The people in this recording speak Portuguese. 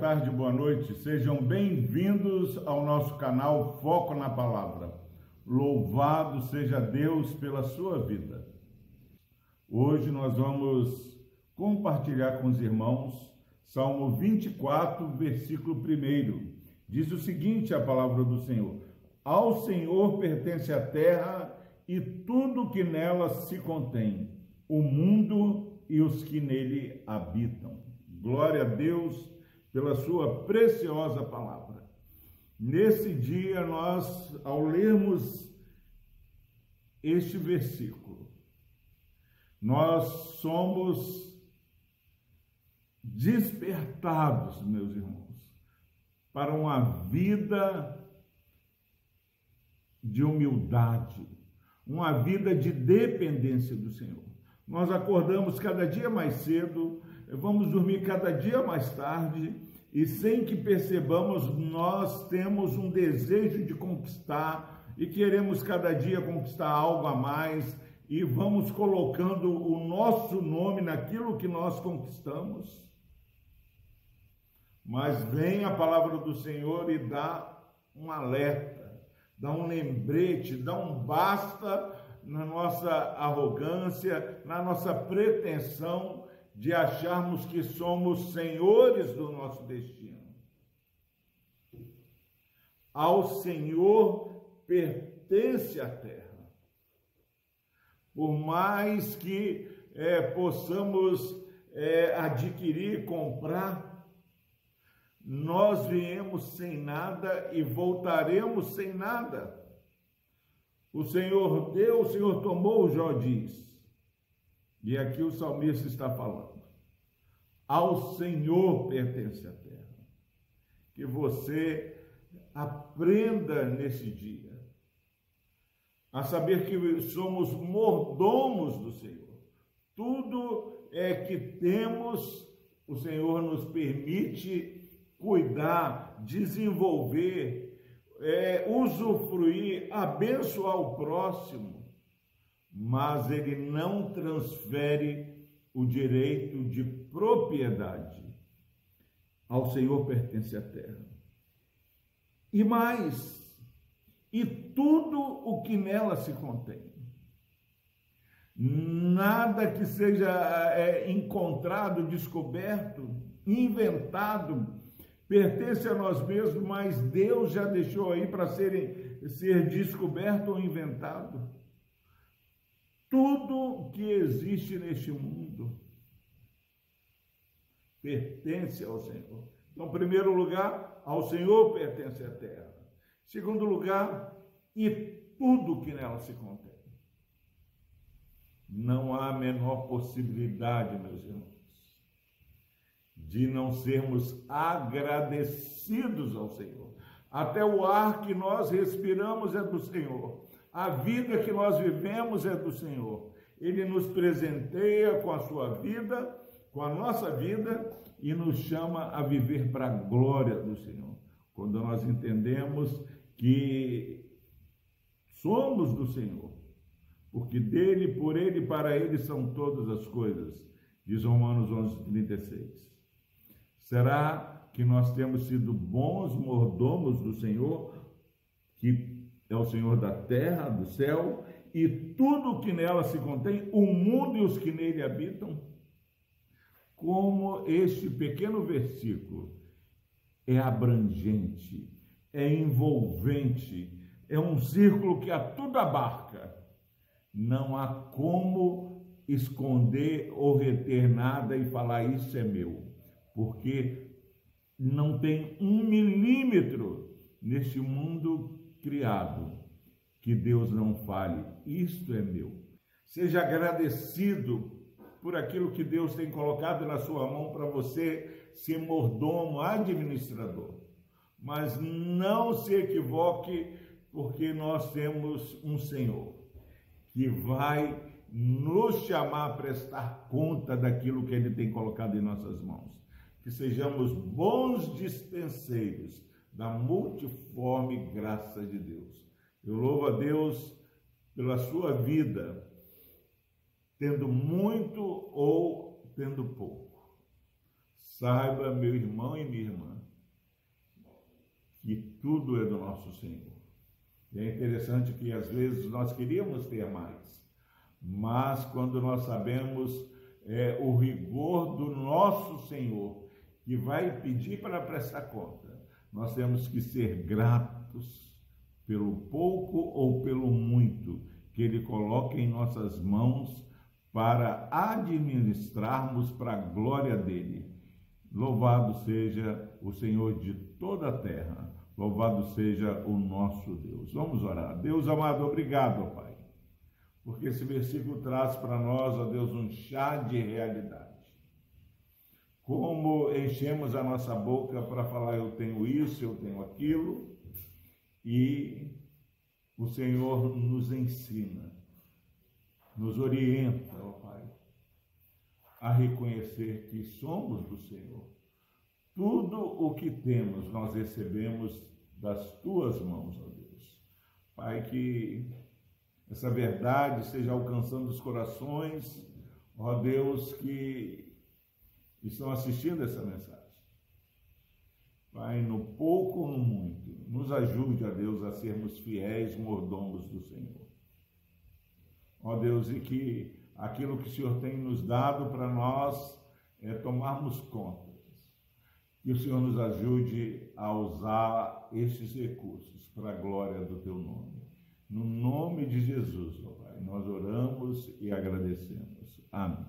tarde, boa noite. Sejam bem-vindos ao nosso canal Foco na Palavra. Louvado seja Deus pela sua vida. Hoje nós vamos compartilhar com os irmãos Salmo 24, versículo 1. Diz o seguinte a palavra do Senhor: Ao Senhor pertence a terra e tudo que nela se contém, o mundo e os que nele habitam. Glória a Deus pela sua preciosa palavra. Nesse dia, nós, ao lermos este versículo, nós somos despertados, meus irmãos, para uma vida de humildade, uma vida de dependência do Senhor. Nós acordamos cada dia mais cedo, vamos dormir cada dia mais tarde e sem que percebamos, nós temos um desejo de conquistar e queremos cada dia conquistar algo a mais e vamos colocando o nosso nome naquilo que nós conquistamos. Mas vem a palavra do Senhor e dá um alerta, dá um lembrete, dá um basta na nossa arrogância, na nossa pretensão de acharmos que somos senhores do nosso destino. Ao Senhor pertence a terra. Por mais que é, possamos é, adquirir, comprar, nós viemos sem nada e voltaremos sem nada. O Senhor deu, o Senhor tomou, Jó diz. E aqui o salmista está falando. Ao Senhor pertence a terra. Que você aprenda nesse dia a saber que somos mordomos do Senhor. Tudo é que temos, o Senhor nos permite cuidar, desenvolver, é, usufruir, abençoar o próximo mas ele não transfere o direito de propriedade. Ao Senhor pertence a terra. E mais, e tudo o que nela se contém. Nada que seja é, encontrado, descoberto, inventado, pertence a nós mesmos, mas Deus já deixou aí para ser descoberto ou inventado. Tudo que existe neste mundo pertence ao Senhor. Então, em primeiro lugar, ao Senhor pertence a terra. Em segundo lugar, e tudo que nela se contém. Não há a menor possibilidade, meus irmãos, de não sermos agradecidos ao Senhor. Até o ar que nós respiramos é do Senhor. A vida que nós vivemos é do Senhor. Ele nos presenteia com a sua vida, com a nossa vida e nos chama a viver para a glória do Senhor. Quando nós entendemos que somos do Senhor, porque dele, por ele, para ele são todas as coisas, diz Romanos 11, 36. Será que nós temos sido bons mordomos do Senhor, que é o Senhor da terra, do céu e tudo que nela se contém, o mundo e os que nele habitam. Como este pequeno versículo é abrangente, é envolvente, é um círculo que a tudo abarca. Não há como esconder ou reter nada e falar isso é meu, porque não tem um milímetro neste mundo criado, que Deus não fale, isto é meu. Seja agradecido por aquilo que Deus tem colocado na sua mão para você ser mordomo, administrador. Mas não se equivoque, porque nós temos um Senhor que vai nos chamar a prestar conta daquilo que Ele tem colocado em nossas mãos. Que sejamos bons dispenseiros da multiforme graça de Deus. Eu louvo a Deus pela sua vida, tendo muito ou tendo pouco. Saiba, meu irmão e minha irmã, que tudo é do nosso Senhor. E é interessante que às vezes nós queríamos ter mais, mas quando nós sabemos é, o rigor do nosso Senhor, que vai pedir para prestar conta, nós temos que ser gratos pelo pouco ou pelo muito que Ele coloca em nossas mãos para administrarmos para a glória dele. Louvado seja o Senhor de toda a terra, louvado seja o nosso Deus. Vamos orar. Deus amado, obrigado, Pai, porque esse versículo traz para nós, ó Deus, um chá de realidade. Como enchemos a nossa boca para falar eu tenho isso, eu tenho aquilo, e o Senhor nos ensina nos orienta, ó Pai, a reconhecer que somos do Senhor. Tudo o que temos nós recebemos das tuas mãos, ó Deus. Pai, que essa verdade seja alcançando os corações, ó Deus, que estão assistindo essa mensagem. Pai, no pouco ou no muito, nos ajude, ó Deus, a sermos fiéis mordomos do Senhor ó Deus, e que aquilo que o Senhor tem nos dado para nós é tomarmos conta. Que o Senhor nos ajude a usar esses recursos para a glória do teu nome. No nome de Jesus, ó Pai, nós oramos e agradecemos. Amém.